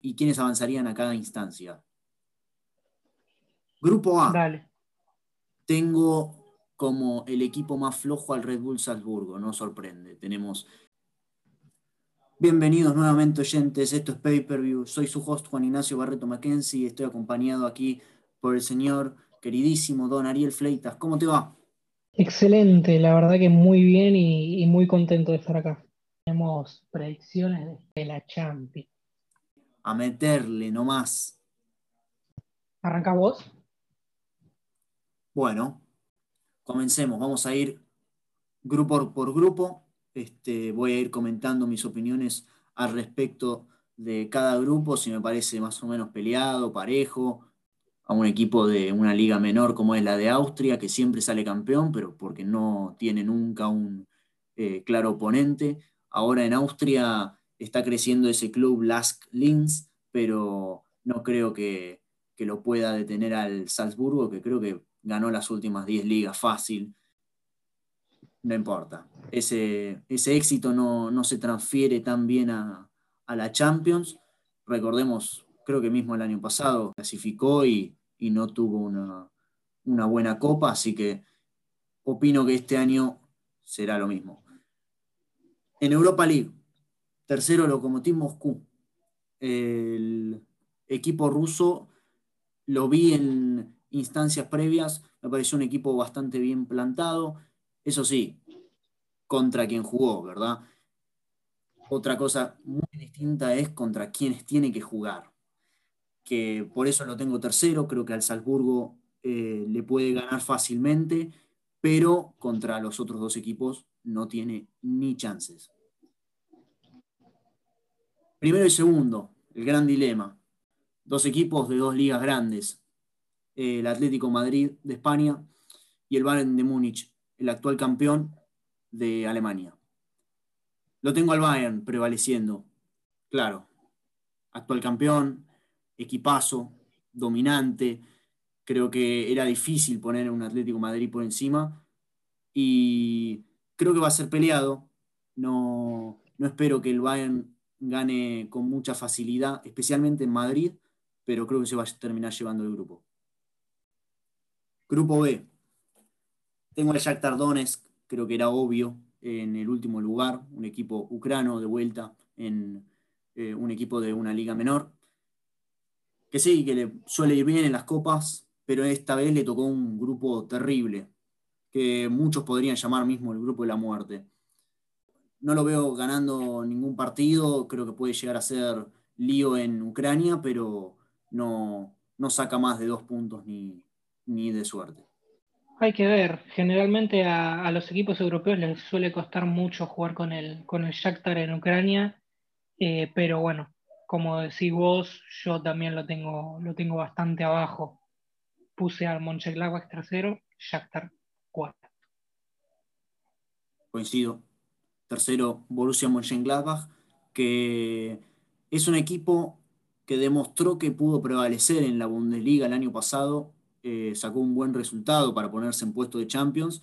y quiénes avanzarían a cada instancia. Grupo A. Dale. Tengo como el equipo más flojo al Red Bull Salzburgo, no sorprende. Tenemos. Bienvenidos nuevamente, oyentes. Esto es Pay Per View. Soy su host Juan Ignacio Barreto Mackenzie y estoy acompañado aquí por el señor queridísimo Don Ariel Fleitas. ¿Cómo te va? Excelente, la verdad que muy bien y, y muy contento de estar acá. Tenemos predicciones de la Champions. A meterle nomás. ¿Arranca vos? Bueno, comencemos. Vamos a ir grupo por grupo. Este, voy a ir comentando mis opiniones al respecto de cada grupo, si me parece más o menos peleado, parejo, a un equipo de una liga menor como es la de Austria, que siempre sale campeón, pero porque no tiene nunca un eh, claro oponente. Ahora en Austria está creciendo ese club Lask Linz, pero no creo que, que lo pueda detener al Salzburgo, que creo que ganó las últimas 10 ligas fácil. No importa. Ese, ese éxito no, no, se transfiere tan bien a, a, la Champions. Recordemos, creo que mismo el año pasado clasificó y, y no tuvo una, una, buena copa, así que opino que este año será lo mismo. En Europa League, tercero Lokomotiv Moscú. El equipo ruso lo vi en, instancias previas, me pareció un equipo bastante bien plantado. Eso sí, contra quien jugó, ¿verdad? Otra cosa muy distinta es contra quienes tiene que jugar. Que por eso lo tengo tercero, creo que al Salzburgo eh, le puede ganar fácilmente, pero contra los otros dos equipos no tiene ni chances. Primero y segundo, el gran dilema. Dos equipos de dos ligas grandes, el Atlético Madrid de España y el Bayern de Múnich, el actual campeón de Alemania. Lo tengo al Bayern prevaleciendo, claro. Actual campeón, equipazo, dominante. Creo que era difícil poner un Atlético Madrid por encima y creo que va a ser peleado. No, no espero que el Bayern gane con mucha facilidad, especialmente en Madrid, pero creo que se va a terminar llevando el grupo. Grupo B. Tengo al Shakhtar Donetsk, creo que era obvio, en el último lugar, un equipo ucrano de vuelta en eh, un equipo de una liga menor, que sí, que le suele ir bien en las copas, pero esta vez le tocó un grupo terrible, que muchos podrían llamar mismo el grupo de la muerte. No lo veo ganando ningún partido, creo que puede llegar a ser lío en Ucrania, pero no, no saca más de dos puntos ni, ni de suerte. Hay que ver, generalmente a, los equipos europeos les suele costar mucho jugar con el, con el Shakhtar en Ucrania, eh, pero bueno, como decís vos, yo también lo tengo, lo tengo bastante abajo. Puse al Mönchengladbach tercero, Shakhtar cuarto. Coincido. Tercero, Borussia Mönchengladbach, que es un equipo que demostró que pudo prevalecer en la Bundesliga el año pasado eh, sacó un buen resultado para ponerse en puesto de Champions.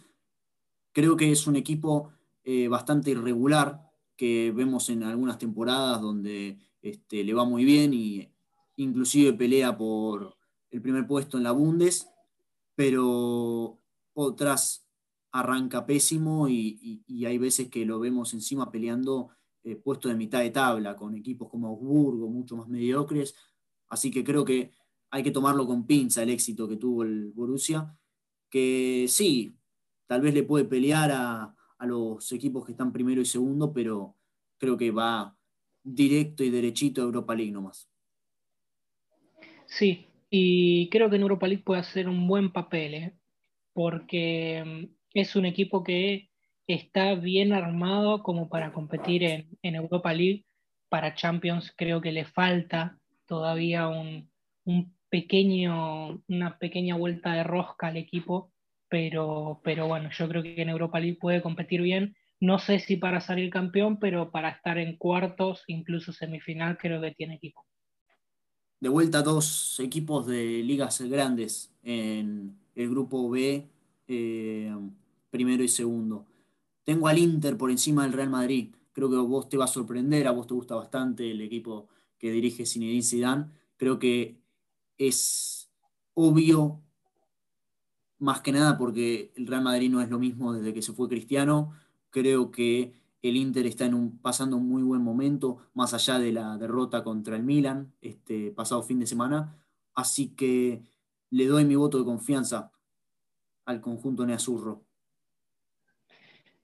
Creo que es un equipo eh, bastante irregular que vemos en algunas temporadas donde este, le va muy bien y inclusive pelea por el primer puesto en la Bundes, pero otras arranca pésimo y, hay veces que lo vemos encima peleando eh, puesto de mitad de tabla con equipos como Augsburgo, mucho más mediocres. Así que creo que hay que tomarlo con pinza el éxito que tuvo el Borussia, que sí, tal vez le puede pelear a, los equipos que están primero y segundo, pero creo que va directo y derechito a Europa League nomás. Sí, y creo que en Europa League puede hacer un buen papel, ¿eh? porque mm, es un equipo que está bien armado como para competir en, en Europa League. Para Champions creo que le falta todavía un, un pequeño, una pequeña vuelta de rosca al equipo, pero, pero bueno, yo creo que en Europa League puede competir bien. No sé si para salir campeón, pero para estar en cuartos, incluso semifinal, creo que tiene equipo. De vuelta dos equipos de ligas grandes en el grupo B, eh, primero y segundo. Tengo al Inter por encima del Real Madrid. Creo que vos te va a sorprender, a vos te gusta bastante el equipo que dirige Zinedine Zidane. Creo que es obvio, más que nada porque el Real Madrid no es lo mismo desde que se fue Cristiano. Creo que el Inter está pasando un muy buen momento, más allá de la derrota contra el Milan este pasado fin de semana. Así que le doy mi voto de confianza al conjunto neazurro.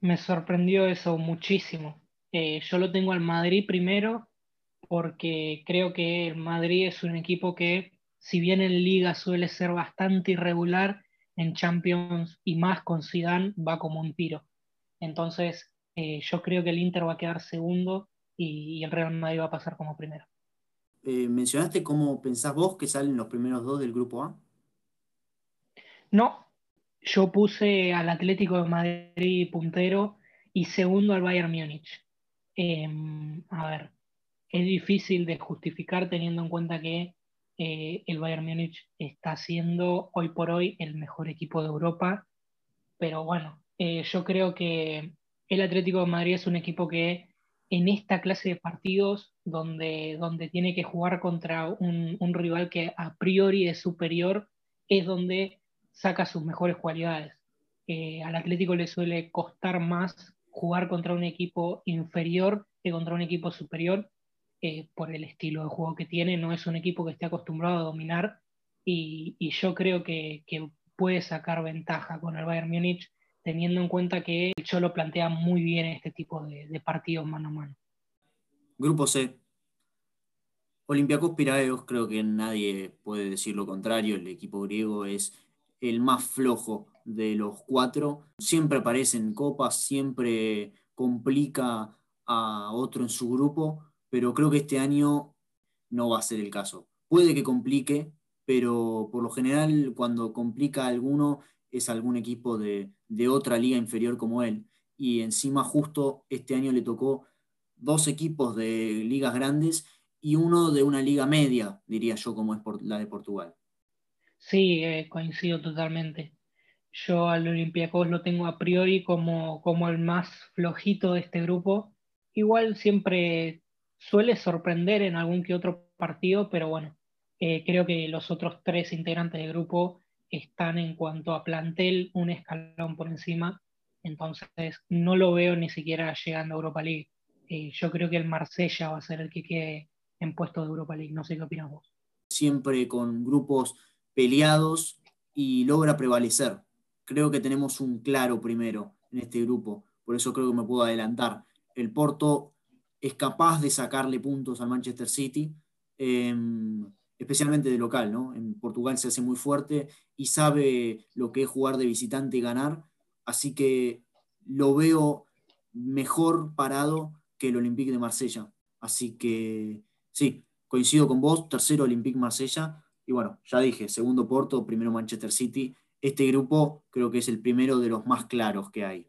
Me sorprendió eso muchísimo. Eh, yo lo tengo al Madrid primero porque creo que el Madrid es un equipo que, si bien en Liga suele ser bastante irregular, en Champions y más con Zidane va como un tiro. Entonces, eh, yo creo que el Inter va a quedar segundo y, el Real Madrid va a pasar como primero. Eh, ¿Mencionaste cómo pensás vos que salen los primeros dos del grupo A? No, yo puse al Atlético de Madrid puntero y segundo al Bayern Múnich. Em, a ver, es difícil de justificar teniendo en cuenta que eh, el Bayern Múnich está siendo hoy por hoy el mejor equipo de Europa, pero bueno, eh, yo creo que el Atlético de Madrid es un equipo que en esta clase de partidos donde, donde tiene que jugar contra un, un rival que a priori es superior, es donde saca sus mejores cualidades. Eh, al Atlético le suele costar más jugar contra un equipo inferior que contra un equipo superior eh, por el estilo de juego que tiene. No es un equipo que esté acostumbrado a dominar y, yo creo que, puede sacar ventaja con el Bayern Múnich teniendo en cuenta que el Cholo plantea muy bien este tipo de, de partidos mano a mano. Grupo C. Olympiacos Piraeus, creo que nadie puede decir lo contrario. El equipo griego es el más flojo de los cuatro. Siempre aparece en copas, siempre complica a otro en su grupo, pero creo que este año no va a ser el caso. Puede que complique, pero por lo general cuando complica a alguno es algún equipo de, de otra liga inferior como él. Y encima justo este año le tocó dos equipos de ligas grandes y uno de una liga media, diría yo, como es la de Portugal. Sí, eh, coincido totalmente. Yo al Olympiacos lo tengo a priori como, como el más flojito de este grupo. Igual siempre suele sorprender en algún que otro partido, pero bueno, eh, creo que los otros tres integrantes del grupo están en cuanto a plantel un escalón por encima, entonces no lo veo ni siquiera llegando a Europa League. Eh, yo creo que el Marsella va a ser el que quede en puesto de Europa League, no sé qué opinas vos. Siempre con grupos peleados y logra prevalecer. Creo que tenemos un claro primero en este grupo, por eso creo que me puedo adelantar. El Porto es capaz de sacarle puntos al Manchester City, em, especialmente de local, ¿no? En Portugal se hace muy fuerte y sabe lo que es jugar de visitante y ganar, así que lo veo mejor parado que el Olympique de Marsella. Así que sí, coincido con vos, tercero Olympique Marsella, y bueno, ya dije, segundo Porto, primero Manchester City. Este grupo creo que es el primero de los más claros que hay.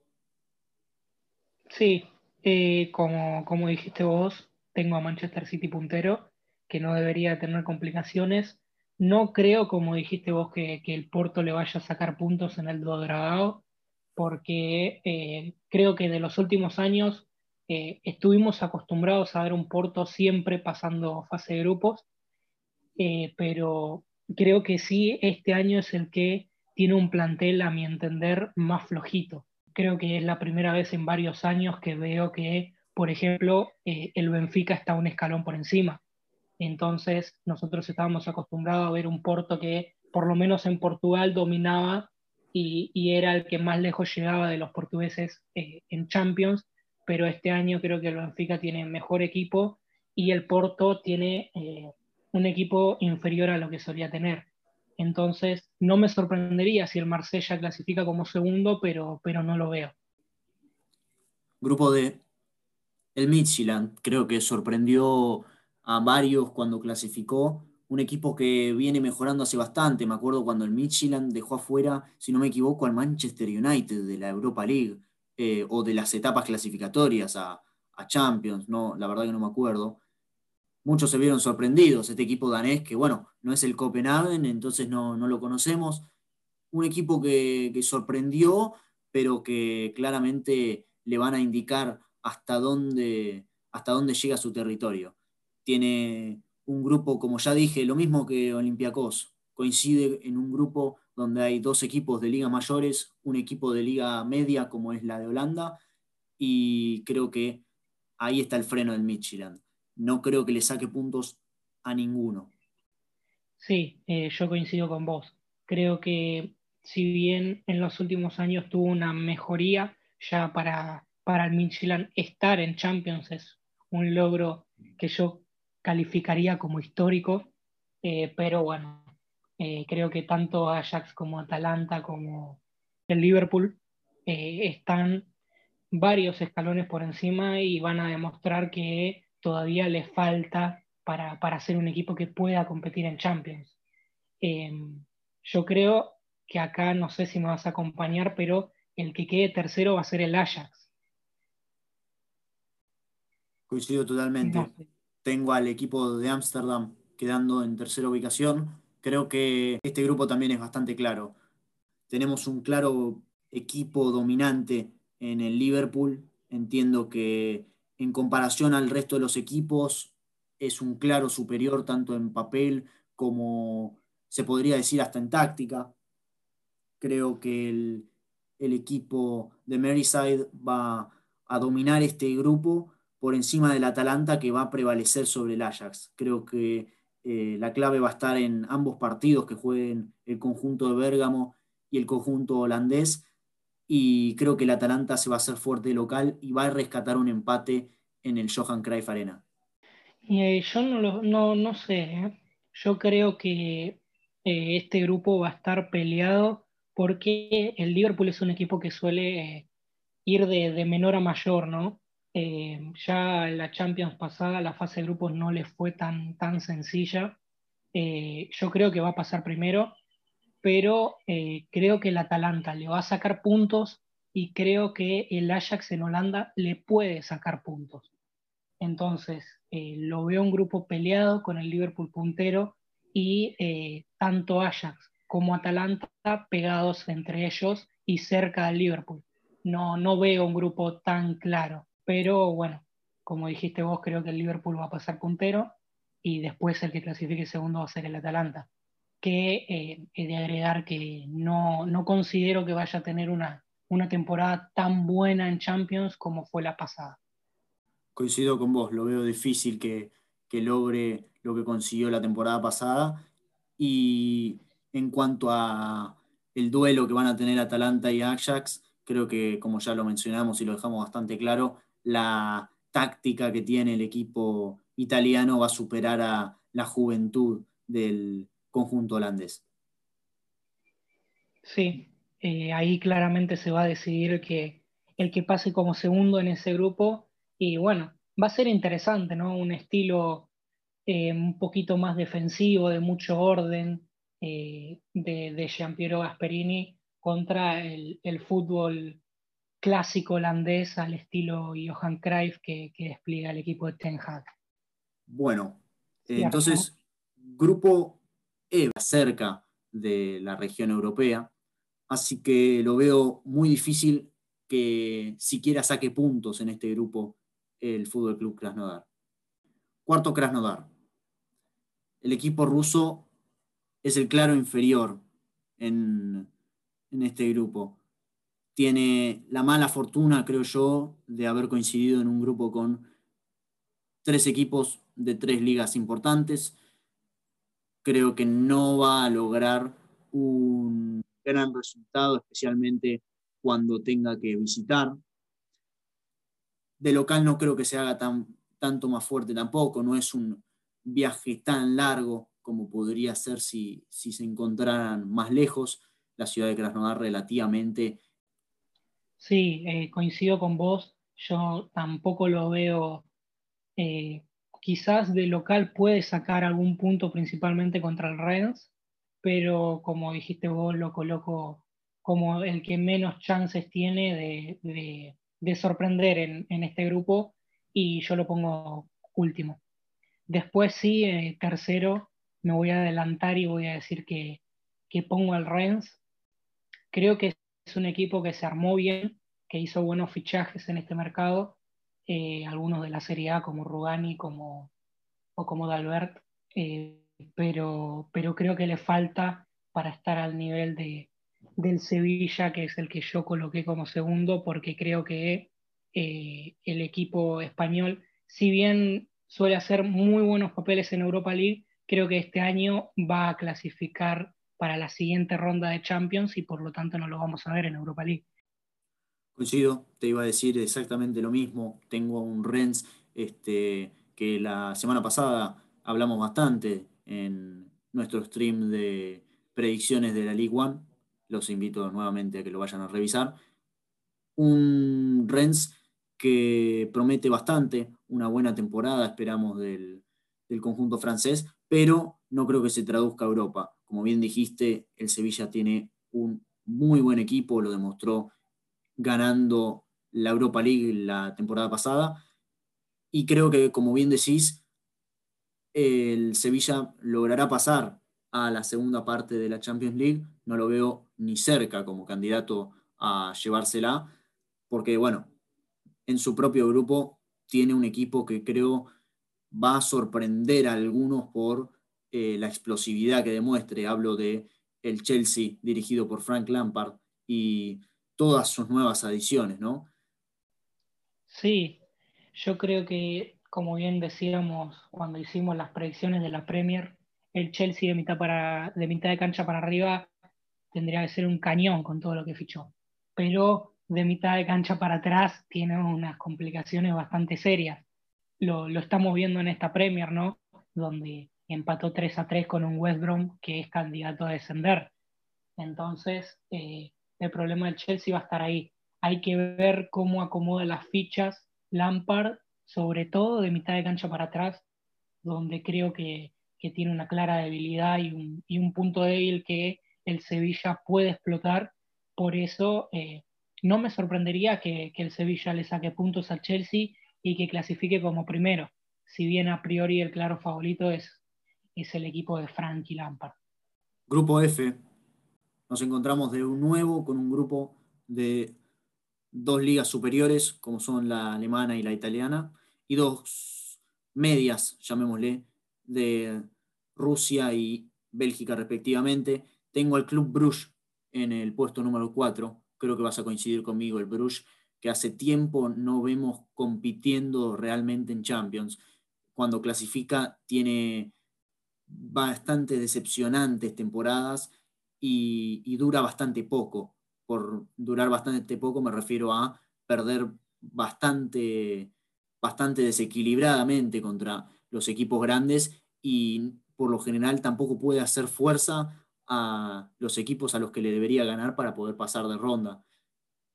Sí, eh, como, como dijiste vos, tengo a Manchester City puntero, que no debería tener complicaciones. No creo, como dijiste vos, que, el Porto le vaya a sacar puntos en el Dragao, porque eh, creo que de los últimos años eh, estuvimos acostumbrados a ver un Porto siempre pasando fase de grupos eh, pero creo que sí, este año es el que tiene un plantel, a mi entender, más flojito. Creo que es la primera vez en varios años que veo que, por ejemplo, eh, el Benfica está un escalón por encima. Entonces, nosotros estábamos acostumbrados a ver un Porto que, por lo menos en Portugal, dominaba y, era el que más lejos llegaba de los portugueses eh, en Champions, pero este año creo que el Benfica tiene mejor equipo y el Porto tiene un equipo inferior a lo que solía tener. Entonces, no me sorprendería si el Marsella clasifica como segundo, pero, pero no lo veo. Grupo D. El Midtjylland creo que sorprendió a varios cuando clasificó. Un equipo que viene mejorando hace bastante. Me acuerdo cuando el Midtjylland dejó afuera, si no me equivoco, al Manchester United de la Europa League eh, o de las etapas clasificatorias a, a Champions. No, la verdad que no me acuerdo muchos se vieron sorprendidos. Este equipo danés, que bueno, no es el Copenhagen, entonces no, lo conocemos. Un equipo que, sorprendió, pero que claramente le van a indicar hasta dónde, hasta dónde llega su territorio. tiene un grupo, como ya dije, lo mismo que Olympiacos, coincide en un grupo donde hay dos equipos de liga mayores, un equipo de liga media como es la de Holanda, y creo que ahí está el freno del Midtjylland. No creo que le saque puntos a ninguno. Sí, eh, yo coincido con vos. Creo que si bien en los últimos años tuvo una mejoría, ya para, para el Midtjylland estar en Champions es un logro que yo calificaría como histórico, eh, pero bueno, eh, creo que tanto Ajax como Atalanta como el Liverpool están varios escalones por encima y van a demostrar que todavía les falta para, para ser un equipo que pueda competir en Champions. Em, yo creo que acá, no sé si me vas a acompañar, pero el que quede tercero va a ser el Ajax. Coincido totalmente. Tengo al equipo de Ámsterdam quedando en tercera ubicación. Creo que este grupo también es bastante claro. Tenemos un claro equipo dominante en el Liverpool. Entiendo que en comparación al resto de los equipos es un claro superior tanto en papel como se podría decir hasta en táctica. Creo que el, equipo de Merseyside va a dominar este grupo por encima del Atalanta que va a prevalecer sobre el Ajax. Creo que eh, la clave va a estar en ambos partidos que jueguen el conjunto de Bérgamo y el conjunto holandés y creo que el Atalanta se va a hacer fuerte local y va a rescatar un empate en el Johan Cruyff Arena. Eh, yo no, no, sé, ¿eh? yo creo que eh, este grupo va a estar peleado porque el Liverpool es un equipo que suele ir de, menor a mayor, ¿no? ya la Champions pasada, la fase de grupos no le fue tan, tan sencilla. yo creo que va a pasar primero pero eh, creo que el Atalanta le va a sacar puntos y creo que el Ajax en Holanda le puede sacar puntos. Entonces, eh, lo veo un grupo peleado con el Liverpool puntero y eh, tanto Ajax como Atalanta pegados entre ellos y cerca del Liverpool. No, no veo un grupo tan claro, pero bueno, como dijiste vos, creo que el Liverpool va a pasar puntero y después el que clasifique segundo va a ser el Atalanta que eh, he de agregar que no, no, considero que vaya a tener una, una temporada tan buena en Champions como fue la pasada. Coincido con vos, lo veo difícil que, que logre lo que consiguió la temporada pasada. Y en cuanto a el duelo que van a tener Atalanta y Ajax, creo que, como ya lo mencionamos y lo dejamos bastante claro, la táctica que tiene el equipo italiano va a superar a la juventud del, conjunto holandés. Sí, eh, ahí claramente se va a decidir que el que pase como segundo en ese grupo y bueno, va a ser interesante, ¿no? Un estilo eh, un poquito más defensivo, de mucho orden, eh, de, de Giampiero Gasperini contra el, fútbol clásico holandés al estilo Johan Cruyff que, despliega el equipo de Ten Hag. Bueno, entonces, grupo cerca de la región europea, así que lo veo muy difícil que siquiera saque puntos en este grupo el Fútbol Club Krasnodar. Cuarto Krasnodar. El equipo ruso es el claro inferior en, en este grupo. Tiene la mala fortuna, creo yo, de haber coincidido en un grupo con tres equipos de tres ligas importantes creo que no va a lograr un gran resultado, especialmente cuando tenga que visitar. De local no creo que se haga tan, tanto más fuerte tampoco, no es un viaje tan largo como podría ser si, se encontraran más lejos. La ciudad de Krasnodar relativamente. Sí, eh, coincido con vos. Yo tampoco lo veo eh, quizás de local puede sacar algún punto principalmente contra el Rennes, pero como dijiste vos, lo coloco como el que menos chances tiene de, sorprender en, este grupo y yo lo pongo último. Después sí, eh, tercero, me voy a adelantar y voy a decir que, pongo al Rennes. Creo que es un equipo que se armó bien, que hizo buenos fichajes en este mercado eh, algunos de la Serie A como Rugani, como, o como Dalbert, eh, pero, pero creo que le falta para estar al nivel de, del Sevilla, que es el que yo coloqué como segundo, porque creo que eh, el equipo español, si bien suele hacer muy buenos papeles en Europa League, creo que este año va a clasificar para la siguiente ronda de Champions y por lo tanto no lo vamos a ver en Europa League. Coincido, te iba a decir exactamente lo mismo. Tengo un Rennes este, que la semana pasada hablamos bastante en nuestro stream de predicciones de la League One. Los invito nuevamente a que lo vayan a revisar. Un Rennes que promete bastante, una buena temporada, esperamos del, del conjunto francés, pero no creo que se traduzca a Europa. Como bien dijiste, el Sevilla tiene un muy buen equipo, lo demostró ganando la Europa League la temporada pasada. Y creo que, como bien decís, el Sevilla logrará pasar a la segunda parte de la Champions League. No lo veo ni cerca como candidato a llevársela, porque, bueno, en su propio grupo tiene un equipo que creo va a sorprender a algunos por eh, la explosividad que demuestre. Hablo de el Chelsea dirigido por Frank Lampard y todas sus nuevas adiciones, ¿no? Sí, yo creo que, como bien decíamos cuando hicimos las predicciones de la Premier, el Chelsea de mitad, para, de mitad de cancha para arriba tendría que ser un cañón con todo lo que fichó. Pero de mitad de cancha para atrás tiene unas complicaciones bastante serias. Lo, lo estamos viendo en esta Premier, ¿no? Donde empató 3 a 3 con un West Brom que es candidato a descender. Entonces, eh, el problema del Chelsea va a estar ahí. Hay que ver cómo acomoda las fichas Lampard, sobre todo de mitad de cancha para atrás, donde creo que, que tiene una clara debilidad y un, y un, punto débil que el Sevilla puede explotar. Por eso, eh, no me sorprendería que, que el Sevilla le saque puntos al Chelsea y que clasifique como primero, si bien a priori el claro favorito es es el equipo de Frankie Lampard. Grupo F. Nos encontramos de nuevo con un grupo de dos ligas superiores, como son la alemana y la italiana, y dos medias, llamémosle, de Rusia y Bélgica respectivamente. Tengo al Club Bruges en el puesto número 4. Creo que vas a coincidir conmigo, el Bruges, que hace tiempo no vemos compitiendo realmente en Champions. Cuando clasifica tiene bastante decepcionantes temporadas y, dura bastante poco. Por durar bastante poco me refiero a perder bastante, bastante desequilibradamente contra los equipos grandes y por lo general tampoco puede hacer fuerza a los equipos a los que le debería ganar para poder pasar de ronda.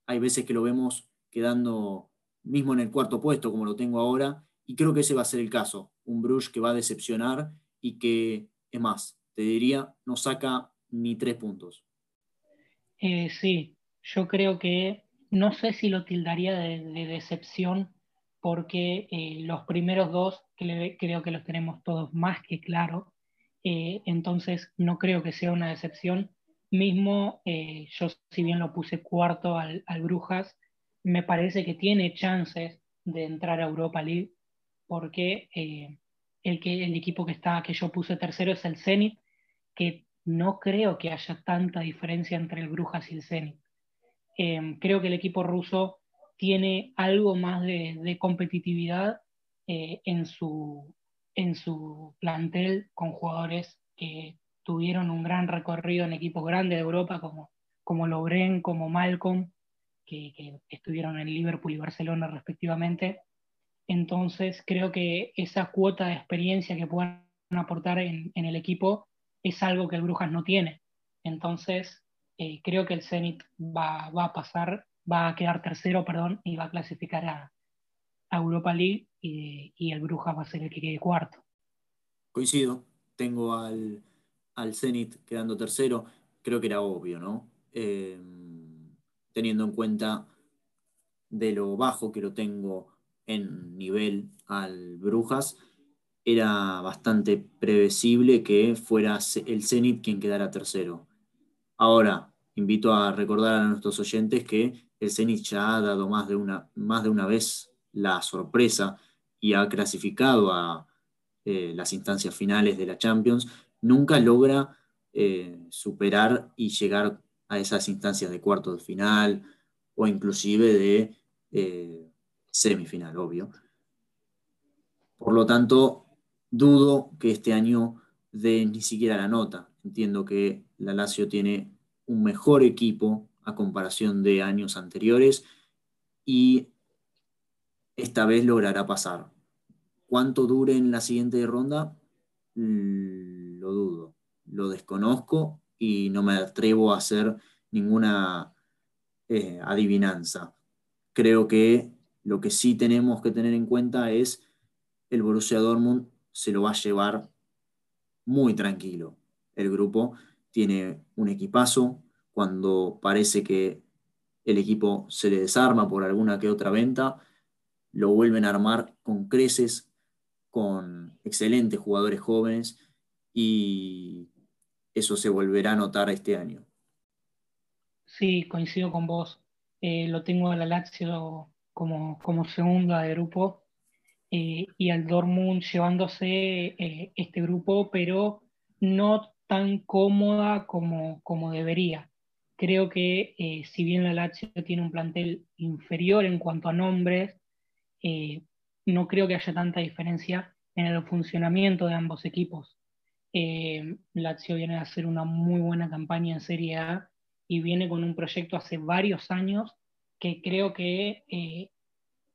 Hay veces que lo vemos quedando mismo en el cuarto puesto, como lo tengo ahora, y creo que ese va a ser el caso. Un Bruges que va a decepcionar y que, es más, te diría, no saca ni tres puntos. Eh, sí, yo creo que no sé si lo tildaría de, decepción porque eh, los primeros dos creo que los tenemos todos más que claro, eh, entonces no creo que sea una decepción. Mismo yo si bien lo puse cuarto al, al Brujas, me parece que tiene chances de entrar a Europa League porque el, que, el equipo que, está, que yo puse tercero es el Zenit, que no creo que haya tanta diferencia entre el Brujas y el Zenit. Em, creo que el equipo ruso tiene algo más de, competitividad eh, en, su, en su plantel con jugadores que tuvieron un gran recorrido en equipos grandes de Europa como, como Lobren, como Malcolm, que, estuvieron en Liverpool y Barcelona respectivamente. Entonces creo que esa cuota de experiencia que puedan aportar en, el equipo es algo que el Brujas no tiene. Entonces eh, creo que el Zenit va, a pasar, va a quedar tercero, perdón, y va a clasificar a, Europa League y, el Brujas va a ser el que quede cuarto. Coincido, tengo al, al Zenit quedando tercero, creo que era obvio, ¿no? Eh, teniendo en cuenta de lo bajo que lo tengo en nivel al Brujas, era bastante previsible que fuera el Zenit quien quedara tercero. Ahora, invito a recordar a nuestros oyentes que el Zenit ya ha dado más de una, más de una vez la sorpresa y ha clasificado a eh, las instancias finales de la Champions, nunca logra eh, superar y llegar a esas instancias de cuarto de final o inclusive de eh, semifinal, obvio. Por lo tanto, dudo que este año dé ni siquiera la nota. Entiendo que la Lazio tiene un mejor equipo a comparación de años anteriores y esta vez logrará pasar. ¿Cuánto dure en la siguiente ronda? Mm, lo dudo, lo desconozco y no me atrevo a hacer ninguna eh, adivinanza. Creo que lo que sí tenemos que tener en cuenta es el Borussia Dortmund se lo va a llevar muy tranquilo. El grupo tiene un equipazo. Cuando parece que el equipo se le desarma por alguna que otra venta, lo vuelven a armar con creces, con excelentes jugadores jóvenes y eso se volverá a notar este año. Sí, coincido con vos. Eh, lo tengo a la Lazio como, como segunda de grupo eh, y al Dortmund llevándose eh, este grupo, pero no tan cómoda como, como debería. Creo que si bien la Lazio tiene un plantel inferior en cuanto a nombres, no creo que haya tanta diferencia en el funcionamiento de ambos equipos. Lazio viene a hacer una muy buena campaña en Serie A y viene con un proyecto hace varios años que creo que eh,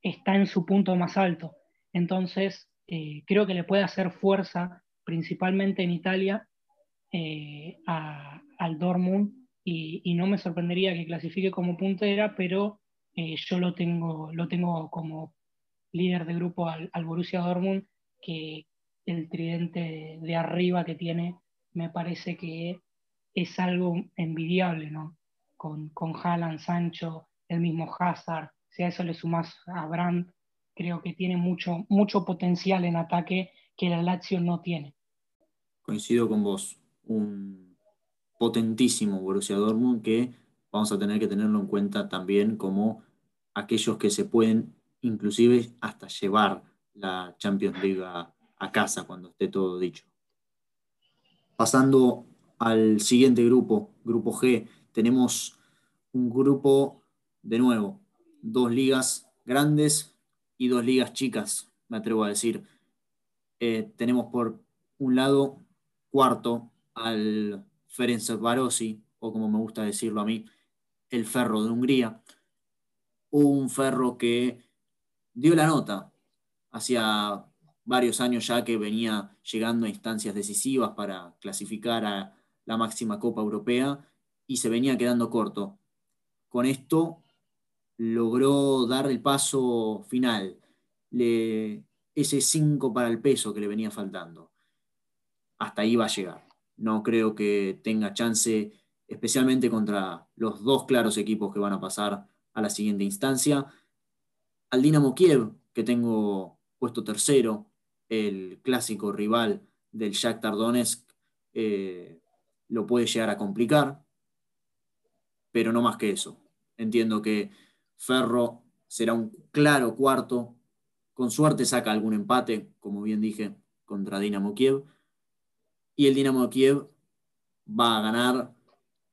está en su punto más alto. Entonces, eh, creo que le puede hacer fuerza, principalmente en Italia, eh, al Dortmund y, no me sorprendería que clasifique como puntera, pero yo lo tengo, lo tengo como líder de grupo al, Borussia Dortmund, que el tridente de arriba que tiene me parece que es algo envidiable, ¿no? Con, con Haaland, Sancho, el mismo Hazard, si a eso le sumas a Brandt, creo que tiene mucho, mucho potencial en ataque que la Lazio no tiene. Coincido con vos, un potentísimo Borussia Dortmund que vamos a tener que tenerlo en cuenta también como aquellos que se pueden inclusive hasta llevar la Champions League a, a casa cuando esté todo dicho. Pasando al siguiente grupo, grupo G, tenemos un grupo, de nuevo, dos ligas grandes y dos ligas chicas, me atrevo a decir. Eh, tenemos por un lado, cuarto, al Barossi, o como me gusta decirlo a mí, el Ferro de Hungría. Un Ferro que dio la nota hacía varios años ya que venía llegando a instancias decisivas para clasificar a la máxima Copa Europea y se venía quedando corto. Con esto logró dar el paso final, ese 5 para el peso que le venía faltando. Hasta ahí va a llegar. No creo que tenga chance, especialmente contra los dos claros equipos que van a pasar a la siguiente instancia. Al Dinamo Kiev, que tengo puesto tercero, el clásico rival del Shakhtar Donetsk, eh, lo puede llegar a complicar, pero no más que eso. Entiendo que Ferro será un claro cuarto, con suerte saca algún empate, como bien dije, contra Dinamo Kiev, y el Dinamo Kiev va a ganar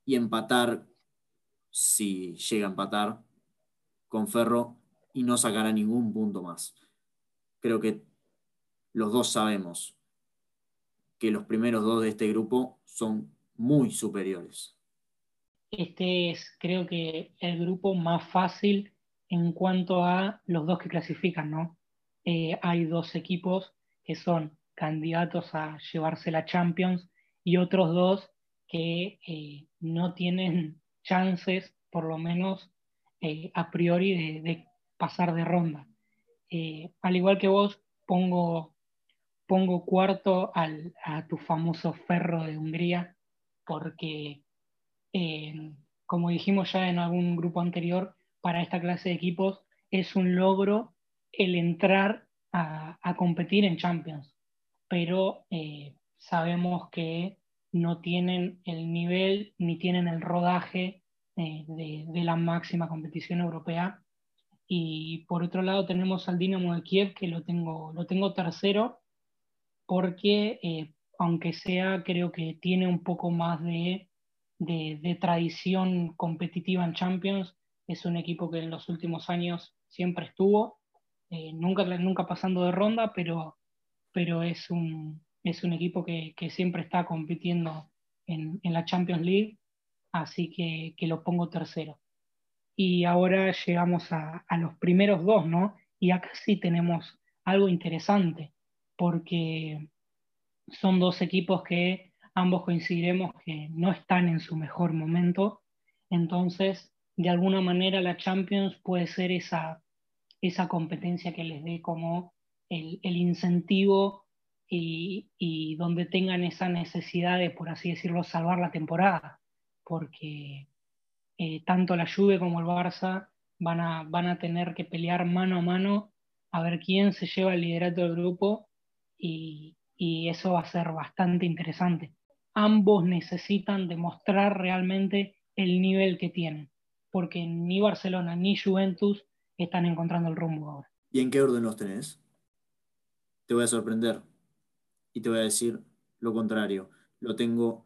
y empatar, si llega a empatar, con Ferro y no sacará ningún punto más. Creo que los dos sabemos que los primeros dos de este grupo son muy superiores. Este es, creo que, el grupo más fácil en cuanto a los dos que clasifican, ¿no? Eh, hay dos equipos que son candidatos a llevarse la Champions y otros dos que eh, no tienen chances, por lo menos eh, a priori, de, pasar de ronda. al igual que vos, pongo, pongo cuarto al, a tu famoso ferro de Hungría, porque, eh, como dijimos ya en algún grupo anterior, para esta clase de equipos es un logro el entrar a, competir en Champions, pero eh, sabemos que no tienen el nivel ni tienen el rodaje eh, de, la máxima competición europea. Y por otro lado tenemos al Dinamo de Kiev, que lo tengo, lo tengo tercero, porque eh, aunque sea, creo que tiene un poco más de, de, tradición competitiva en Champions, es un equipo que en los últimos años siempre estuvo, eh, nunca, nunca pasando de ronda, pero, pero es, un, es un equipo que, que siempre está compitiendo en, en, la Champions League, así que, que, lo pongo tercero. Y ahora llegamos a, a los primeros dos, ¿no? Y acá sí tenemos algo interesante, porque son dos equipos que ambos coincidiremos que no están en su mejor momento, entonces de alguna manera la Champions puede ser esa, esa competencia que les dé como el, incentivo y, donde tengan esa necesidad de, por así decirlo, salvar la temporada, porque eh, tanto la Juve como el Barça van a, van a tener que pelear mano a mano a ver quién se lleva el liderato del grupo y, y eso va a ser bastante interesante. Ambos necesitan demostrar realmente el nivel que tienen, porque ni Barcelona ni Juventus están encontrando el rumbo ahora. ¿Y en qué orden los tenés? Te voy a sorprender y te voy a decir lo contrario. Lo tengo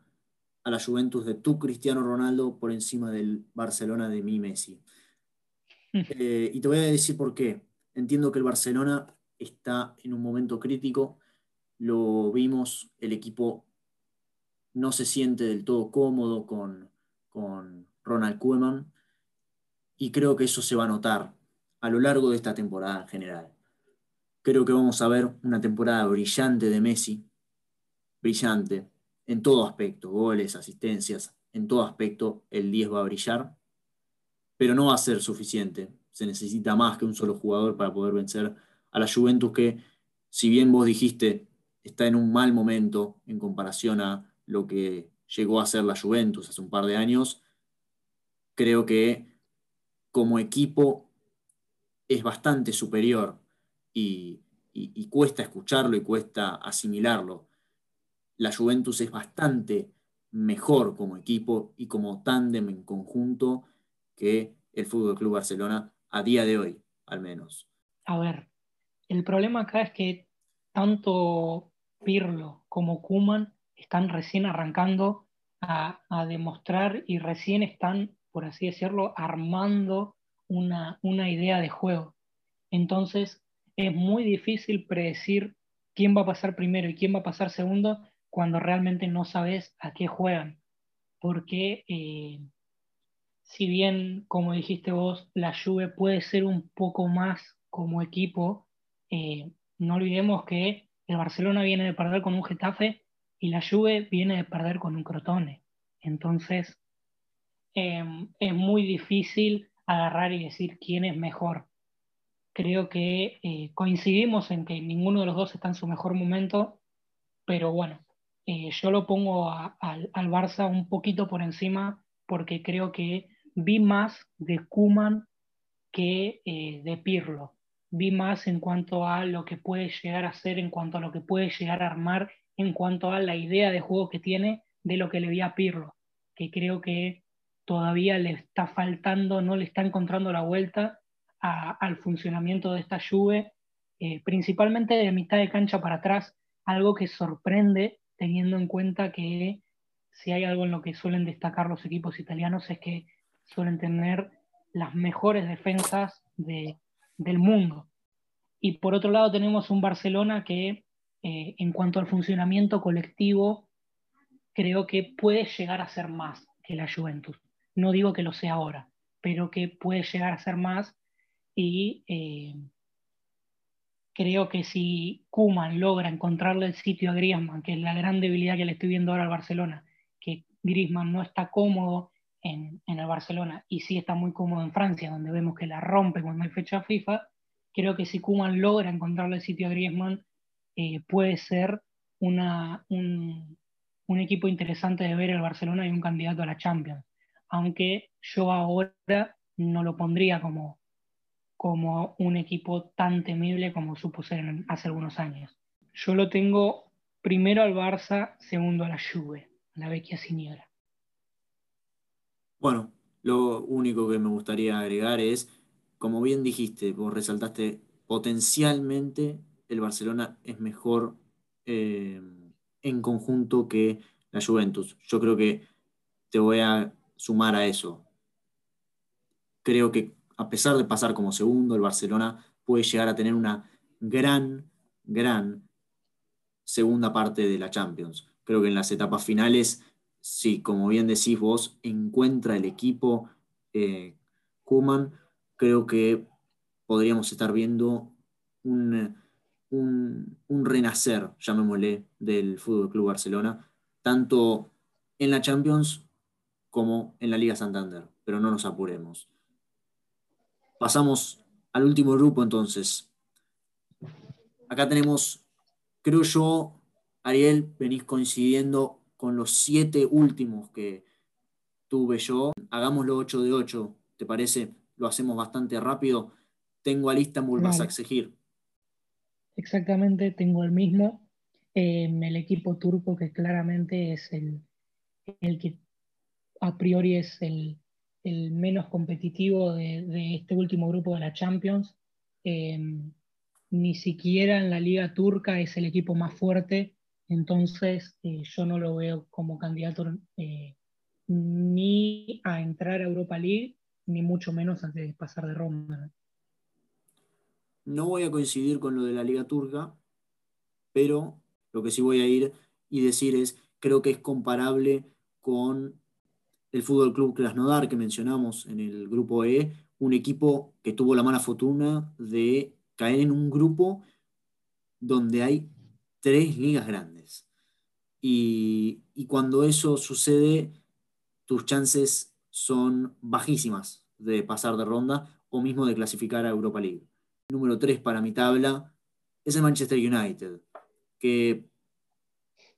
a la Juventus de tu Cristiano Ronaldo por encima del Barcelona de mi Messi. Eh, y te voy a decir por qué. Entiendo que el Barcelona está en un momento crítico lo vimos, el equipo no se siente del todo cómodo con, con Ronald Koeman y creo que eso se va a notar a lo largo de esta temporada en general. Creo que vamos a ver una temporada brillante de Messi, brillante en todo aspecto, goles, asistencias, en todo aspecto el 10 va a brillar, pero no va a ser suficiente. Se necesita más que un solo jugador para poder vencer a la Juventus que, si bien vos dijiste está en un mal momento en comparación a lo que llegó a ser la Juventus hace un par de años. Creo que como equipo es bastante superior y, cuesta escucharlo y cuesta asimilarlo. La Juventus es bastante mejor como equipo y como tándem en conjunto que el Fútbol Club Barcelona a día de hoy, al menos. A ver, el problema acá es que tanto Pirlo como Kuman están recién arrancando a, demostrar y recién están, por así decirlo, armando una, idea de juego. Entonces es muy difícil predecir quién va a pasar primero y quién va a pasar segundo cuando realmente no sabes a qué juegan. Porque eh, si bien, como dijiste vos, la Juve puede ser un poco más como equipo, eh, no olvidemos que el Barcelona viene de perder con un Getafe y la Juve viene de perder con un Crotone. Entonces, em, es muy difícil agarrar y decir quién es mejor. Creo que eh, coincidimos en que ninguno de los dos está en su mejor momento, pero bueno, eh, yo lo pongo al Barça un poquito por encima porque creo que vi más de Kuman que eh, de Pirlo vi más en cuanto a lo que puede llegar a ser, en cuanto a lo que puede llegar a armar, en cuanto a la idea de juego que tiene de lo que le vi a Pirlo, que creo que todavía le está faltando, no le está encontrando la vuelta al funcionamiento de esta Juve, eh, principalmente de mitad de cancha para atrás, algo que sorprende teniendo en cuenta que si hay algo en lo que suelen destacar los equipos italianos es que suelen tener las mejores defensas de, del mundo. Y por otro lado tenemos un Barcelona que eh, en cuanto al funcionamiento colectivo creo que puede llegar a ser más que la Juventus. No digo que lo sea ahora, pero que puede llegar a ser más y eh, creo que si Kuman logra encontrarle el sitio a Griezmann, que es la gran debilidad que le estoy viendo ahora al Barcelona, que Griezmann no está cómodo en, el Barcelona y sí está muy cómodo en Francia, donde vemos que la rompe cuando hay fecha FIFA, creo que si Kuman logra encontrarle el sitio a Griezmann, eh, puede ser una, un, equipo interesante de ver el Barcelona y un candidato a la Champions. Aunque yo ahora no lo pondría como, como un equipo tan temible como supo hace algunos años. Yo lo tengo primero al Barça, segundo a la Juve, la vecchia señora. Bueno, lo único que me gustaría agregar es, como bien dijiste, vos resaltaste, potencialmente el Barcelona es mejor eh, en conjunto que la Juventus. Yo creo que te voy a sumar a eso. Creo que a pesar de pasar como segundo, el Barcelona puede llegar a tener una gran, gran segunda parte de la Champions. Creo que en las etapas finales, sí, como bien decís vos, encuentra el equipo eh, creo que podríamos estar viendo un, un, renacer, llamémosle, del Fútbol Club Barcelona, tanto en la Champions como en la Liga Santander, pero no nos apuremos. Pasamos al último grupo entonces. Acá tenemos, creo yo, Ariel, venís coincidiendo con los siete últimos que tuve yo. Hagámoslo 8 de 8, ¿te parece? Lo hacemos bastante rápido. Tengo a Istanbul vas a exigir. Exactamente, tengo el mismo. el equipo turco que claramente es el, el que a priori es el, el menos competitivo de, este último grupo de la Champions. Em, ni siquiera en la liga turca es el equipo más fuerte, entonces eh, yo no lo veo como candidato eh, ni a entrar a Europa League, ni mucho menos antes de pasar de ronda. No voy a coincidir con lo de la Liga Turca, pero lo que sí voy a ir y decir es, creo que es comparable con el Fútbol Club Krasnodar que mencionamos en el grupo E, un equipo que tuvo la mala fortuna de caer en un grupo donde hay tres ligas grandes. Y, y cuando eso sucede, tus chances son bajísimas de pasar de ronda o mismo de clasificar a Europa League número 3 para mi tabla es el Manchester United, que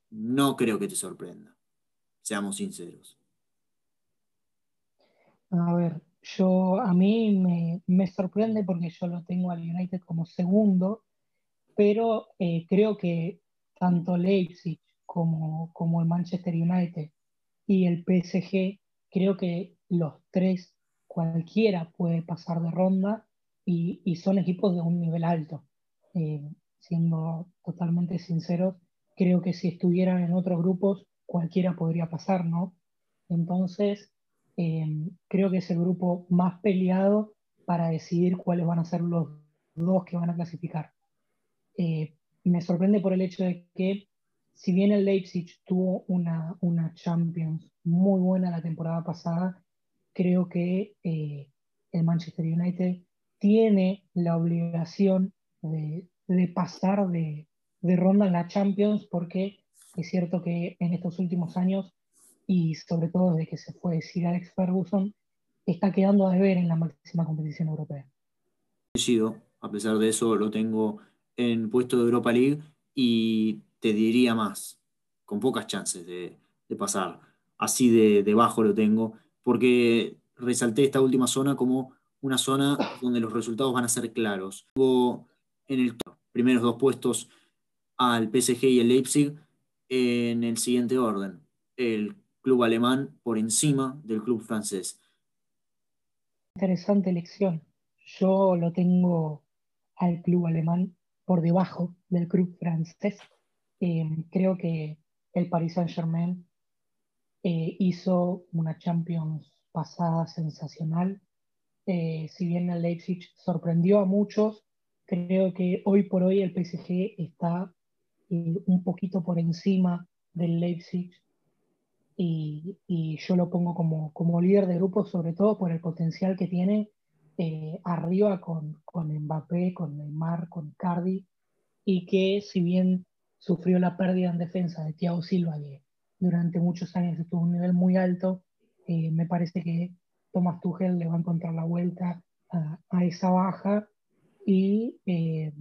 no creo que te sorprenda, seamos sinceros. A ver, yo a mí me, sorprende porque yo lo tengo al United como segundo, pero eh, creo que tanto Leipzig como, como el Manchester United y el PSG, creo que los tres, cualquiera puede pasar de ronda y, son equipos de un nivel alto. Eh, siendo totalmente sinceros, creo que si estuvieran en otros grupos, cualquiera podría pasar, ¿no? Entonces, eh, creo que es el grupo más peleado para decidir cuáles van a ser los dos que van a clasificar. Eh, me sorprende por el hecho de que, si bien el Leipzig tuvo una, una Champions muy buena la temporada pasada, creo que el Manchester United tiene la obligación de, pasar de, ronda en la Champions porque es cierto que en estos últimos años y sobre todo desde que se fue Sir Alex Ferguson, está quedando a deber en la máxima competición europea. A pesar de eso, lo tengo en puesto de Europa League y te diría más, con pocas chances de, pasar. Así de, de bajo lo tengo, porque resalté esta última zona como una zona donde los resultados van a ser claros. Hubo en el primeros dos puestos al PSG y el Leipzig en el siguiente orden. El club alemán por encima del club francés. Interesante elección. Yo lo tengo al club alemán por debajo del club francés. Em, creo que el Paris Saint-Germain eh, hizo una Champions pasada sensacional eh, si bien el Leipzig sorprendió a muchos, creo que hoy por hoy el PSG está eh, un poquito por encima del Leipzig y, yo lo pongo como, como, líder de grupo, sobre todo por el potencial que tiene eh, arriba con, con Mbappé, con Neymar, con Cardi, y que si bien sufrió la pérdida en defensa de Thiago Silva, que durante muchos años estuvo a un nivel muy alto, me parece que Thomas Tuchel le va a encontrar la vuelta a, esa baja y eh,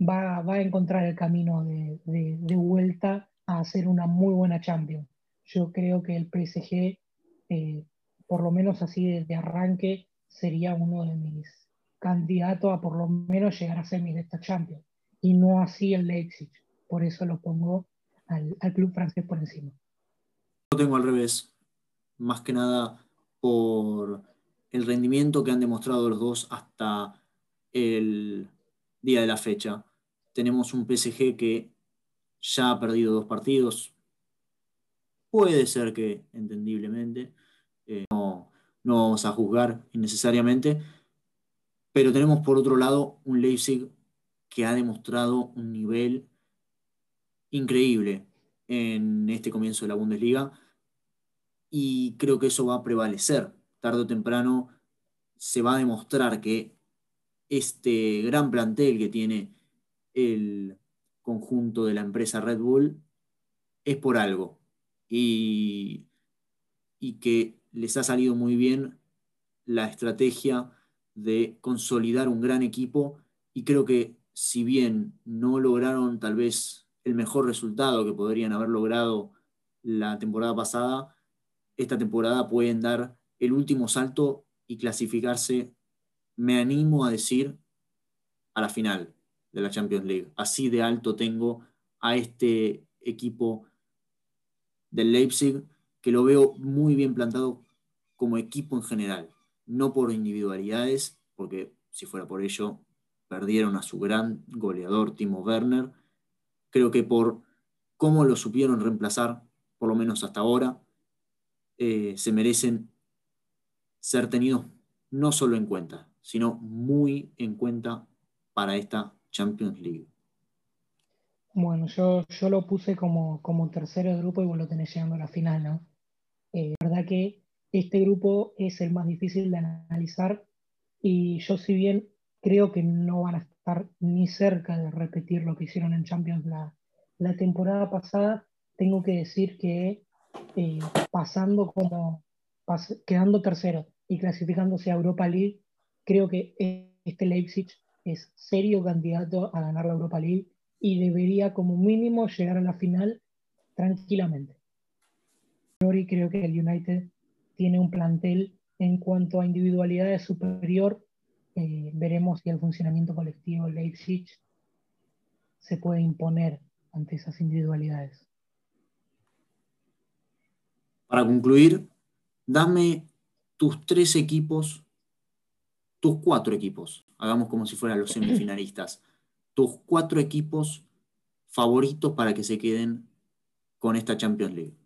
va, a encontrar el camino de, vuelta a hacer una muy buena Champions. Yo creo que el PSG, eh, por lo menos así desde arranque, sería uno de mis candidatos a por lo menos llegar a semis de esta Champions. Y no así el Leipzig. Por eso lo pongo al, al club francés por encima. Lo tengo al revés. Más que nada por el rendimiento que han demostrado los dos hasta el día de la fecha. tenemos un PSG que ya ha perdido dos partidos. Puede ser que, entendiblemente, eh, no, no vamos a juzgar innecesariamente, pero tenemos por otro lado un Leipzig que ha demostrado un nivel increíble en este comienzo de la Bundesliga y creo que eso va a prevalecer. Tarde o temprano se va a demostrar que este gran plantel que tiene el conjunto de la empresa Red Bull es por algo y, y que les ha salido muy bien la estrategia de consolidar un gran equipo y creo que si bien no lograron tal vez el mejor resultado que podrían haber logrado la temporada pasada, esta temporada pueden dar el último salto y clasificarse, me animo a decir, a la final de la Champions League. Así de alto tengo a este equipo del Leipzig, que lo veo muy bien plantado como equipo en general, no por individualidades, porque si fuera por ello, perdieron a su gran goleador Timo Werner. Creo que por cómo lo supieron reemplazar, por lo menos hasta ahora, eh, se merecen ser tenidos no solo en cuenta, sino muy en cuenta para esta Champions League. Bueno, yo, yo lo puse como, como tercero de grupo y vos lo tenés llegando a la final, ¿no? Eh, la verdad que este grupo es el más difícil de analizar y yo si bien creo que no van a estar ni cerca de repetir lo que hicieron en Champions la, la temporada pasada, tengo que decir que eh, pasando como, quedando tercero y clasificándose a Europa League, creo que este Leipzig es serio candidato a ganar la Europa League y debería como mínimo llegar a la final tranquilamente. Creo que el United tiene un plantel en cuanto a individualidades superior. Eh, veremos si el funcionamiento colectivo Leipzig se puede imponer ante esas individualidades. Para concluir, dame tus tres equipos, tus cuatro equipos, hagamos como si fueran los semifinalistas, tus cuatro equipos favoritos para que se queden con esta Champions League.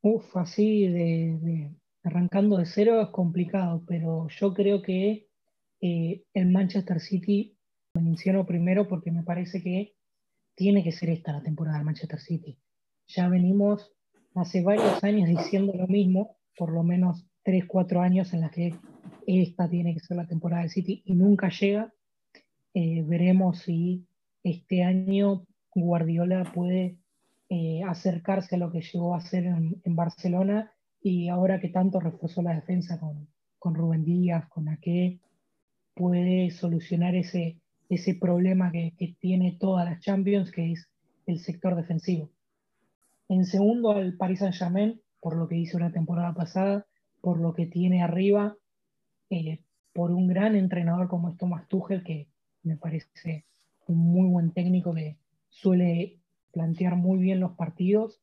Uf, así de, arrancando de cero es complicado, pero yo creo que eh, el Manchester City lo menciono primero porque me parece que tiene que ser esta la temporada del Manchester City. Ya venimos hace varios años diciendo lo mismo, por lo menos 3, 4 años en las que esta tiene que ser la temporada del City y nunca llega. Eh, veremos si este año Guardiola puede eh, acercarse a lo que llegó a hacer en, Barcelona y ahora que tanto reforzó la defensa con, con Rubén Díaz, con Aque, puede solucionar ese, ese problema que, que tiene todas las Champions, que es el sector defensivo. En segundo al Paris Saint Germain, por lo que hizo la temporada pasada, por lo que tiene arriba, eh, por un gran entrenador como es Thomas Tuchel, que me parece un muy buen técnico que suele plantear muy bien los partidos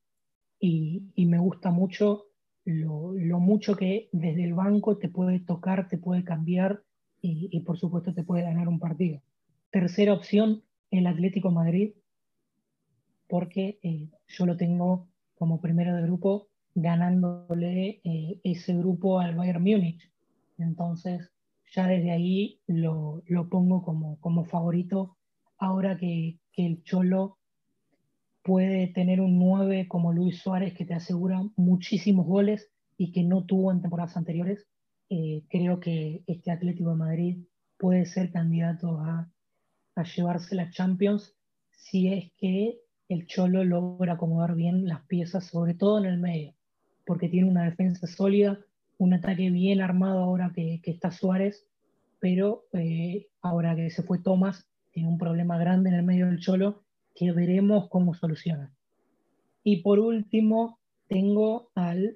y, me gusta mucho lo, mucho que desde el banco te puede tocar, te puede cambiar y, por supuesto te puede ganar un partido. Tercera opción, el Atlético Madrid, porque eh, yo lo tengo como primero de grupo ganándole eh, ese grupo al Bayern Múnich. Entonces, ya desde ahí lo, pongo como, como, favorito. Ahora que, el Cholo puede tener un 9 como Luis Suárez que te asegura muchísimos goles y que no tuvo en temporadas anteriores, eh, creo que este Atlético de Madrid puede ser candidato a, a llevarse la Champions si es que el Cholo logra acomodar bien las piezas, sobre todo en el medio, porque tiene una defensa sólida, un ataque bien armado ahora que, está Suárez, pero eh, ahora que se fue Tomás, tiene un problema grande en el medio del Cholo que veremos cómo soluciona. Y por último, tengo al,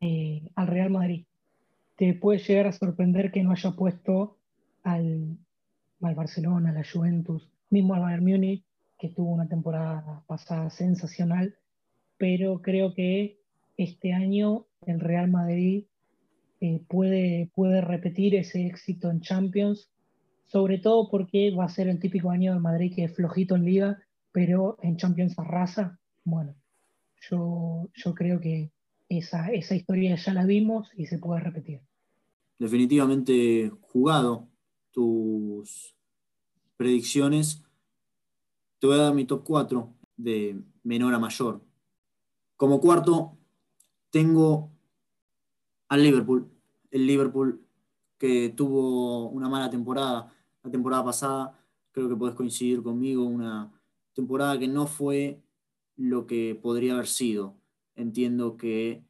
eh, al Real Madrid. Te puede llegar a sorprender que no haya puesto al, al Barcelona, a la Juventus, mismo al Bayern Múnich, que tuvo una temporada pasada sensacional, pero creo que este año el Real Madrid eh, puede, puede repetir ese éxito en Champions, sobre todo porque va a ser el típico año de Madrid que es flojito en liga, pero en Champions arrasa. Bueno, yo, yo creo que esa, esa historia ya la vimos y se puede repetir. Definitivamente jugado tus predicciones. Te voy a dar mi top 4 de menor a mayor. Como cuarto, tengo al Liverpool. El Liverpool que tuvo una mala temporada la temporada pasada, creo que podés coincidir conmigo, una temporada que no fue lo que podría haber sido. Entiendo que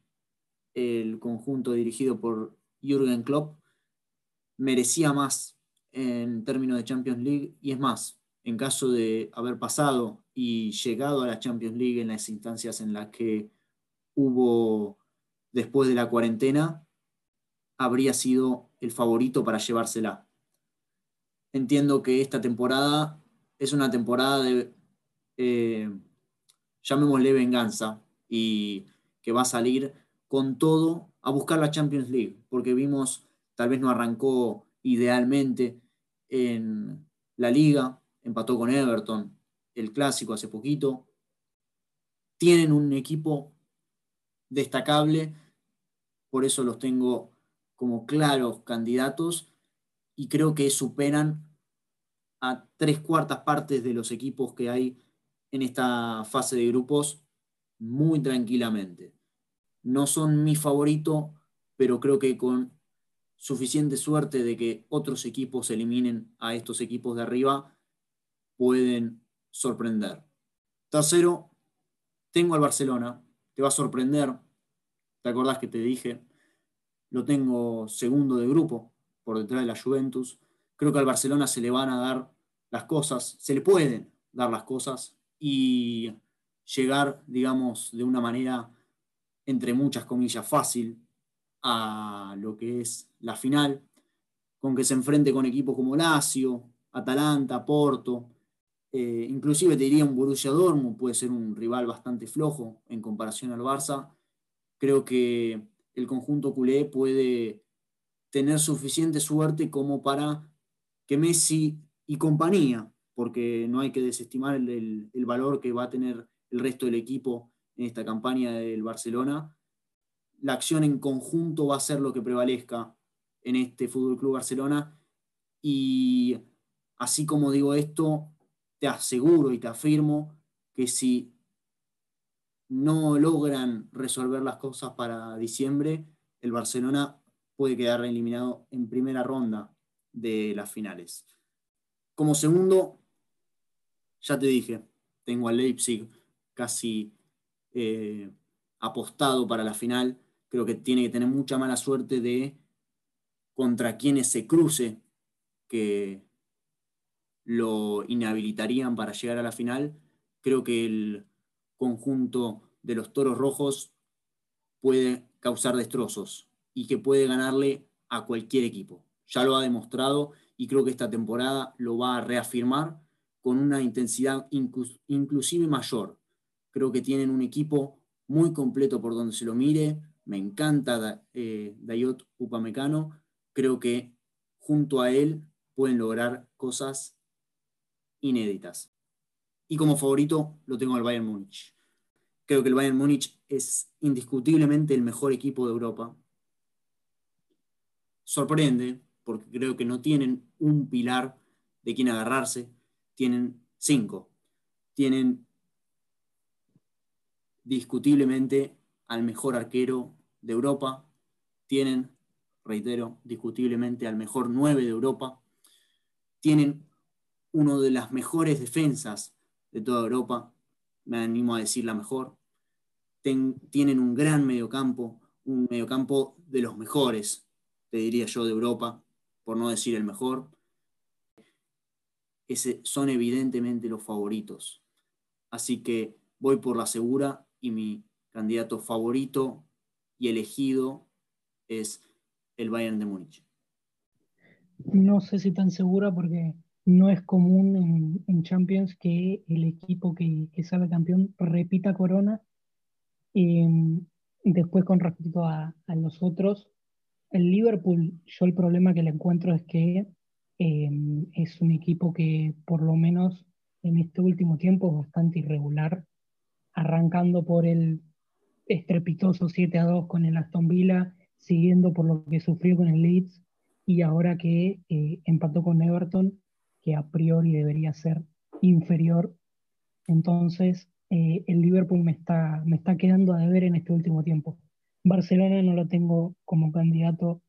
el conjunto dirigido por Jürgen Klopp merecía más en términos de Champions League y es más, en caso de haber pasado y llegado a la Champions League en las instancias en las que hubo después de la cuarentena, habría sido el favorito para llevársela. Entiendo que esta temporada es una temporada de, eh, llamémosle venganza, y que va a salir con todo a buscar la Champions League, porque vimos, tal vez no arrancó idealmente en la liga, empató con Everton, el clásico hace poquito. Tienen un equipo destacable, por eso los tengo como claros candidatos y creo que superan a tres cuartas partes de los equipos que hay en esta fase de grupos muy tranquilamente. No son mi favorito, pero creo que con suficiente suerte de que otros equipos eliminen a estos equipos de arriba, pueden sorprender. Tercero, tengo al Barcelona, te va a sorprender, te acordás que te dije, lo tengo segundo de grupo, por detrás de la Juventus. Creo que al Barcelona se le van a dar las cosas, se le pueden dar las cosas y llegar, digamos, de una manera, entre muchas comillas, fácil a lo que es la final, con que se enfrente con equipos como Lazio, Atalanta, Porto, eh, inclusive te diría un Borussia Dortmund, puede ser un rival bastante flojo en comparación al Barça. Creo que el conjunto culé puede tener suficiente suerte como para que Messi y compañía, porque no hay que desestimar el, valor que va a tener el resto del equipo en esta campaña del Barcelona, la acción en conjunto va a ser lo que prevalezca en este Fútbol Club Barcelona. Y así como digo esto, te aseguro y te afirmo que si no logran resolver las cosas para diciembre, el Barcelona puede quedar eliminado en primera ronda de las finales. Como segundo, ya te dije, tengo a Leipzig casi eh, apostado para la final. Creo que tiene que tener mucha mala suerte de contra quienes se cruce que lo inhabilitarían para llegar a la final. Creo que el conjunto de los toros rojos puede causar destrozos y que puede ganarle a cualquier equipo. Ya lo ha demostrado y creo que esta temporada lo va a reafirmar con una intensidad inclusive mayor. Creo que tienen un equipo muy completo por donde se lo mire. Me encanta eh, Dayot Upamecano. Creo que junto a él pueden lograr cosas inéditas. Y como favorito lo tengo al Bayern Múnich. Creo que el Bayern Múnich es indiscutiblemente el mejor equipo de Europa sorprende, porque creo que no tienen un pilar de quien agarrarse, tienen cinco. Tienen discutiblemente al mejor arquero de Europa, tienen, reitero, discutiblemente al mejor nueve de Europa, tienen uno de las mejores defensas de toda Europa, me animo a decir la mejor, tienen un gran mediocampo, un mediocampo de los mejores te diría yo, de Europa, por no decir el mejor. Ese, son evidentemente los favoritos. Así que voy por la segura y mi candidato favorito y elegido es el Bayern de Múnich. No sé si tan segura porque no es común en, Champions que el equipo que, que, sale campeón repita corona. Y después con respecto a, a los otros, el Liverpool, yo el problema que le encuentro es que Em, es un equipo que por lo menos en este último tiempo es bastante irregular, arrancando por el estrepitoso 7 a 2 con el Aston Villa, siguiendo por lo que sufrió con el Leeds y ahora que eh, empató con Everton, que a priori debería ser inferior. Entonces, eh, el Liverpool me está, me está quedando a deber en este último tiempo. Barcelona no lo tengo como candidato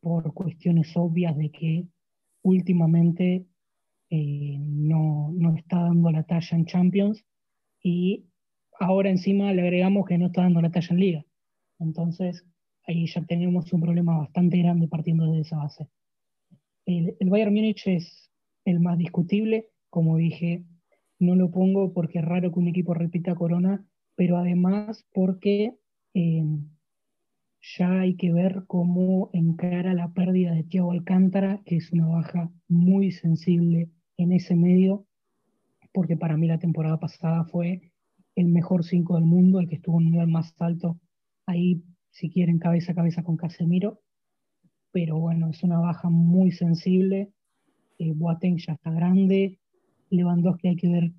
por cuestiones obvias de que últimamente eh, no, no, está dando la talla en Champions y ahora encima le agregamos que no está dando la talla en Liga. Entonces ahí ya tenemos un problema bastante grande partiendo de esa base. El, el Bayern Múnich es el más discutible, como dije, no lo pongo porque es raro que un equipo repita Corona, pero además porque eh, ya hay que ver cómo encara la pérdida de Thiago Alcántara, que es una baja muy sensible en ese medio, porque para mí la temporada pasada fue el mejor 5 del mundo, el que estuvo en un nivel más alto, ahí si quieren cabeza a cabeza con Casemiro, pero bueno, es una baja muy sensible, eh, Boateng ya está grande, Lewandowski hay que ver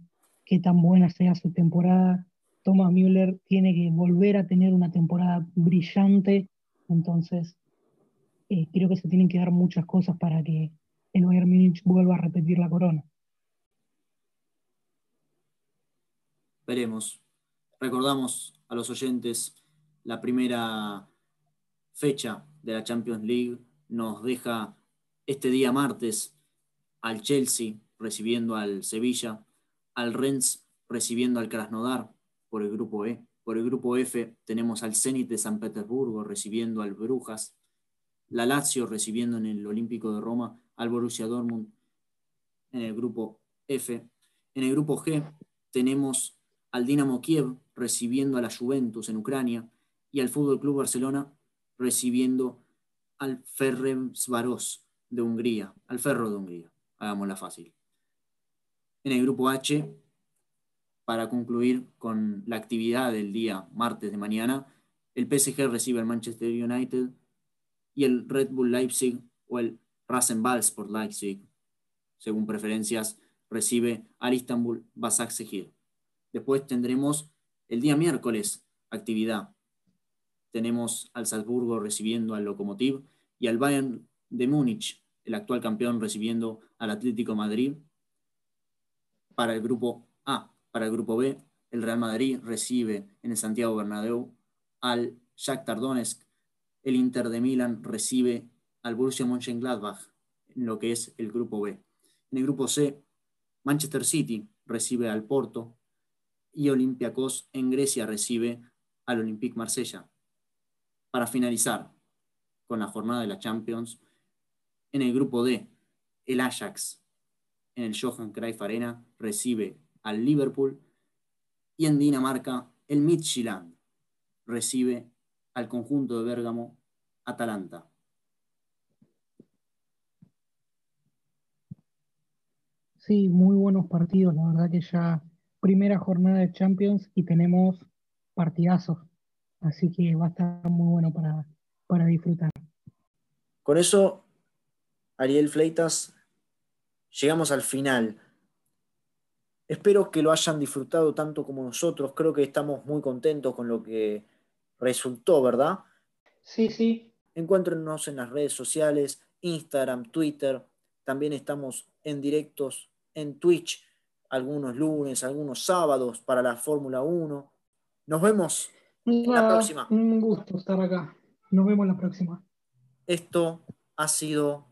qué tan buena sea su temporada, Thomas Müller tiene que volver a tener una temporada brillante, entonces eh, creo que se tienen que dar muchas cosas para que el Bayern Múnich vuelva a repetir la corona. Veremos. Recordamos a los oyentes la primera fecha de la Champions League nos deja este día martes al Chelsea recibiendo al Sevilla, al Rennes recibiendo al Krasnodar, por el grupo E. Por el grupo F tenemos al Zenit de San Petersburgo recibiendo al Brujas, la Lazio recibiendo en el Olímpico de Roma al Borussia Dortmund en el grupo F. En el grupo G tenemos al Dinamo Kiev recibiendo a la Juventus en Ucrania y al Fútbol Club Barcelona recibiendo al Ferencváros de Hungría, al Ferro de Hungría, hagámosla fácil. En el grupo H para concluir con la actividad del día martes de mañana, el PSG recibe al Manchester United y el Red Bull Leipzig o el Rasenball por Leipzig, según preferencias, recibe al Istanbul Basaksehir. Después tendremos el día miércoles actividad. Tenemos al Salzburgo recibiendo al Lokomotiv y al Bayern de Múnich, el actual campeón, recibiendo al Atlético Madrid para el grupo A. Para el grupo B, el Real Madrid recibe en el Santiago Bernabéu al Shakhtar Donetsk. El Inter de Milán recibe al Borussia Mönchengladbach en lo que es el grupo B. En el grupo C, Manchester City recibe al Porto y Olympiacos en Grecia recibe al Olympique Marsella. Para finalizar con la jornada de la Champions, en el grupo D, el Ajax en el Johan Cruyff Arena recibe al Liverpool y en Dinamarca el Midtjylland recibe al conjunto de Bérgamo Atalanta. Sí, muy buenos partidos, la verdad que ya primera jornada de Champions y tenemos partidazos, así que va a estar muy bueno para, para disfrutar. Con eso, Ariel Fleitas, llegamos al final Espero que lo hayan disfrutado tanto como nosotros. Creo que estamos muy contentos con lo que resultó, ¿verdad? Sí, sí. Encuéntrenos en las redes sociales, Instagram, Twitter. También estamos en directos en Twitch, algunos lunes, algunos sábados para la Fórmula 1. Nos vemos la próxima. Un gusto estar acá. Nos vemos la próxima. Esto ha sido